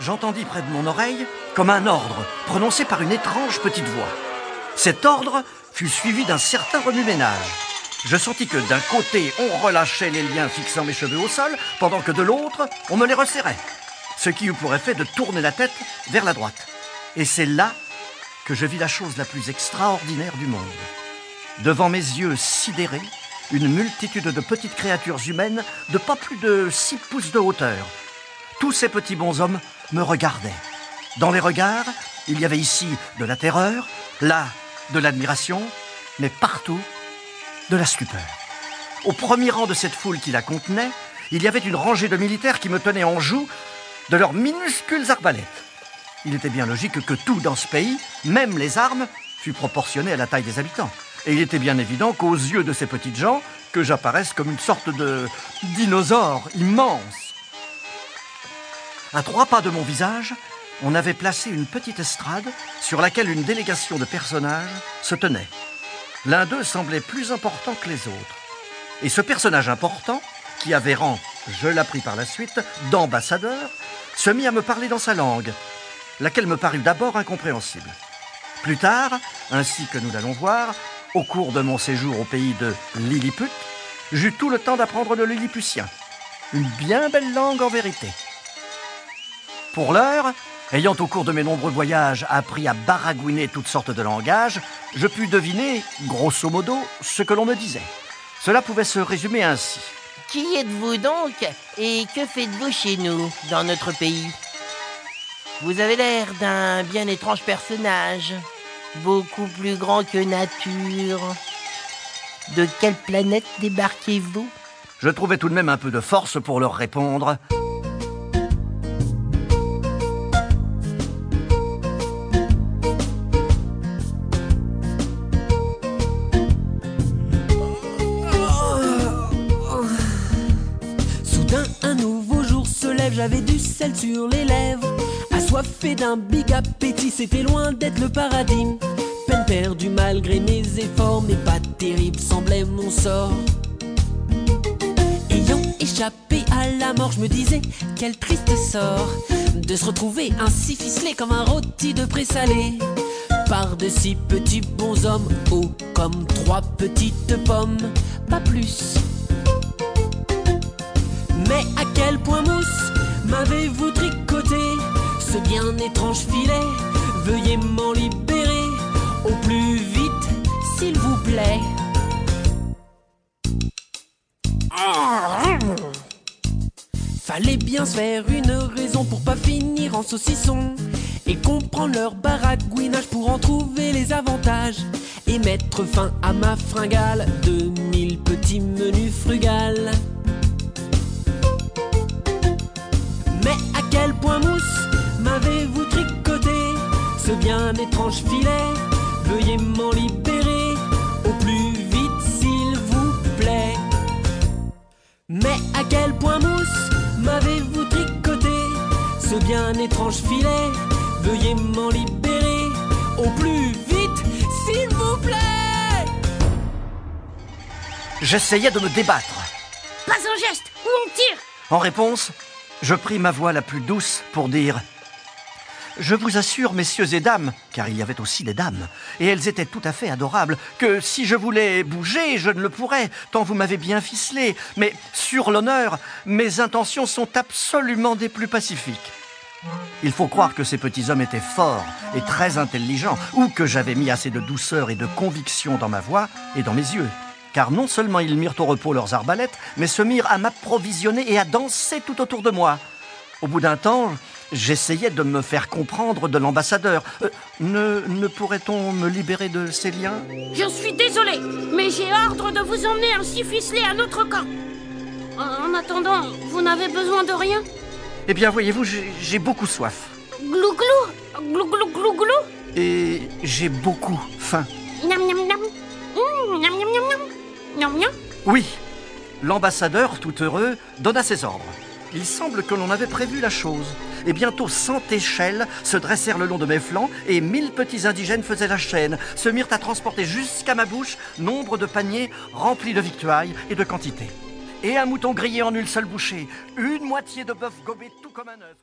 J'entendis près de mon oreille comme un ordre prononcé par une étrange petite voix. Cet ordre fut suivi d'un certain remue-ménage. Je sentis que d'un côté, on relâchait les liens fixant mes cheveux au sol, pendant que de l'autre, on me les resserrait. Ce qui eut pour effet de tourner la tête vers la droite. Et c'est là que je vis la chose la plus extraordinaire du monde. Devant mes yeux sidérés, une multitude de petites créatures humaines de pas plus de six pouces de hauteur. Tous ces petits bonshommes me regardaient. Dans les regards, il y avait ici de la terreur, là de l'admiration, mais partout de la stupeur. Au premier rang de cette foule qui la contenait, il y avait une rangée de militaires qui me tenaient en joue de leurs minuscules arbalètes. Il était bien logique que tout dans ce pays, même les armes, fût proportionné à la taille des habitants. Et il était bien évident qu'aux yeux de ces petites gens, que j'apparaisse comme une sorte de dinosaure immense. À trois pas de mon visage, on avait placé une petite estrade sur laquelle une délégation de personnages se tenait. L'un d'eux semblait plus important que les autres. Et ce personnage important, qui avait rang, je l'appris par la suite, d'ambassadeur, se mit à me parler dans sa langue, laquelle me parut d'abord incompréhensible. Plus tard, ainsi que nous l'allons voir, au cours de mon séjour au pays de Lilliput, j'eus tout le temps d'apprendre le lilliputien. Une bien belle langue en vérité. Pour l'heure, ayant au cours de mes nombreux voyages appris à baragouiner toutes sortes de langages, je pus deviner, grosso modo, ce que l'on me disait. Cela pouvait se résumer ainsi. Qui êtes-vous donc et que faites-vous chez nous, dans notre pays? Vous avez l'air d'un bien étrange personnage, beaucoup plus grand que nature. De quelle planète débarquez-vous? Je trouvais tout de même un peu de force pour leur répondre. Un nouveau jour se lève, j'avais du sel sur les lèvres. Assoiffé d'un big appétit, c'était loin d'être le paradis. Peine perdue malgré mes efforts, mais pas terrible semblait mon sort. Ayant échappé à la mort, je me disais, quel triste sort de se retrouver ainsi ficelé comme un rôti de présalé. Par de si petits bonshommes, hauts comme trois petites pommes, pas plus. Mais à quel point mousse m'avez-vous tricoté ce bien étrange filet Veuillez m'en libérer au plus vite, s'il vous plaît. Fallait bien se faire une raison pour pas finir en saucisson et comprendre leur baragouinage pour en trouver les avantages et mettre fin à ma fringale de mille petits menus frugales. Mais à quel point mousse m'avez-vous tricoté ce bien étrange filet Veuillez m'en libérer au plus vite, s'il vous plaît. Mais à quel point mousse m'avez-vous tricoté ce bien étrange filet Veuillez m'en libérer au plus vite, s'il vous plaît. J'essayais de me débattre. Pas un geste, ou on tire En réponse, je pris ma voix la plus douce pour dire Je vous assure, messieurs et dames, car il y avait aussi des dames, et elles étaient tout à fait adorables, que si je voulais bouger, je ne le pourrais, tant vous m'avez bien ficelé. Mais sur l'honneur, mes intentions sont absolument des plus pacifiques. Il faut croire que ces petits hommes étaient forts et très intelligents, ou que j'avais mis assez de douceur et de conviction dans ma voix et dans mes yeux. Car non seulement ils mirent au repos leurs arbalètes, mais se mirent à m'approvisionner et à danser tout autour de moi. Au bout d'un temps, j'essayais de me faire comprendre de l'ambassadeur. Euh, ne ne pourrait-on me libérer de ces liens? Je suis désolé, mais j'ai ordre de vous emmener ainsi ficelé à notre camp. En en attendant, vous n'avez besoin de rien? Eh bien, voyez-vous, j'ai beaucoup soif. Glou glou Glou glou glou glou Et j'ai beaucoup faim. Miam miam Oui, l'ambassadeur, tout heureux, donna ses ordres. Il semble que l'on avait prévu la chose. Et bientôt cent échelles se dressèrent le long de mes flancs et mille petits indigènes faisaient la chaîne, se mirent à transporter jusqu'à ma bouche nombre de paniers remplis de victuailles et de quantité. Et un mouton grillé en une seule bouchée, une moitié de bœuf gobé tout comme un œuf.